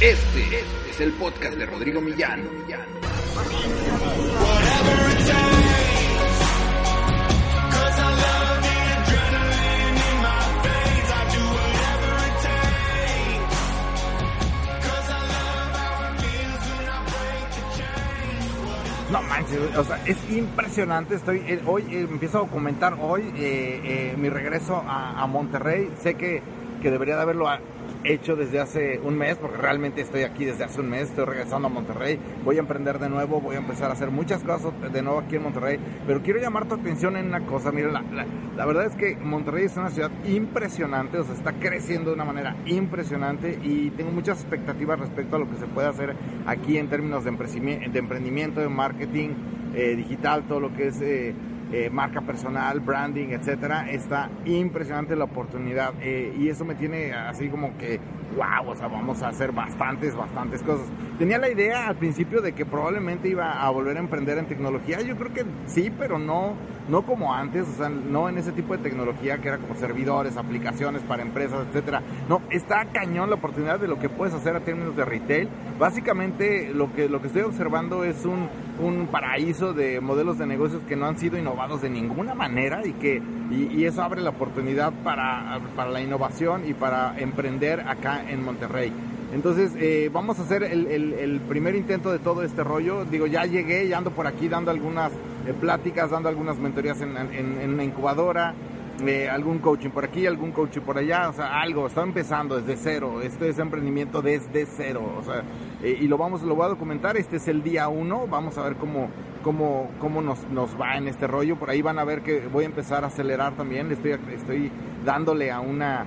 Este es el podcast de Rodrigo Millán. No manches, o sea, es impresionante. Estoy eh, hoy eh, empiezo a documentar hoy eh, mi regreso a, Monterrey. Sé que, que debería de haberlo hecho desde hace un mes, porque realmente estoy aquí desde hace un mes. Estoy regresando a Monterrey. Voy a emprender de nuevo, voy a empezar a hacer muchas cosas de nuevo aquí en Monterrey. Pero quiero llamar tu atención en una cosa. Mira, la, la- verdad es que Monterrey es una ciudad impresionante, o sea, está creciendo de una manera impresionante y tengo muchas expectativas respecto a lo que se puede hacer aquí en términos de emprendimiento, de marketing eh, digital, todo lo que es eh, eh, marca personal, branding, etcétera. Está impresionante la oportunidad eh, y eso me tiene así como que, wow, o sea, vamos a hacer bastantes, bastantes cosas. Tenía la idea al principio de que probablemente iba a volver a emprender en tecnología. Yo creo que sí, pero no, no como antes, o sea, no en ese tipo de tecnología que era como servidores, aplicaciones para empresas, etcétera. No, está cañón la oportunidad de lo que puedes hacer a términos de retail. Básicamente lo que, lo que estoy observando es un, un paraíso de modelos de negocios que no han sido innovados de ninguna manera y que y, eso abre la oportunidad para, para la innovación y para emprender acá en Monterrey. Entonces, eh, vamos a hacer el, el- el primer intento de todo este rollo. Digo, ya llegué, ya ando por aquí dando algunas eh, pláticas, dando algunas mentorías en, en- en una incubadora, eh, algún coaching por aquí, algún coaching por allá, o sea, algo. Está empezando desde cero. Este es emprendimiento desde cero, o sea, eh, y lo vamos, lo voy a documentar. Este es el día uno. Vamos a ver cómo, cómo, cómo nos, nos va en este rollo. Por ahí van a ver que voy a empezar a acelerar también. Estoy, estoy dándole a una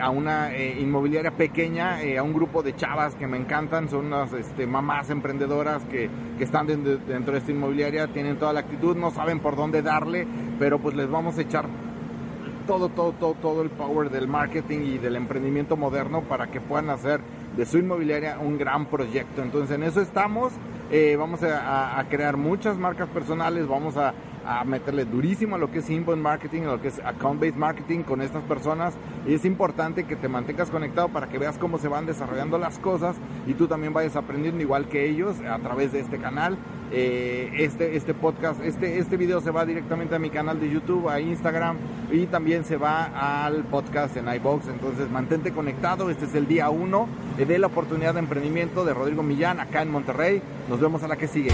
a una eh, inmobiliaria pequeña, eh, a un grupo de chavas que me encantan, son unas este, mamás emprendedoras que, que están dentro, de esta inmobiliaria, tienen toda la actitud, no saben por dónde darle, pero pues les vamos a echar todo, todo, todo, todo el power del marketing y del emprendimiento moderno para que puedan hacer de su inmobiliaria un gran proyecto. Entonces en eso estamos, eh, vamos a crear muchas marcas personales, vamos a, a meterle durísimo a lo que es inbound marketing, a lo que es account-based marketing con estas personas y es importante que te mantengas conectado para que veas cómo se van desarrollando las cosas y tú también vayas aprendiendo igual que ellos a través de este canal. Eh, este, este podcast, este, este video se va directamente a mi canal de YouTube, a Instagram y también se va al podcast en iBox. Entonces mantente conectado, este es el día uno de la oportunidad de emprendimiento de Rodrigo Millán acá en Monterrey. Nos vemos a la que sigue.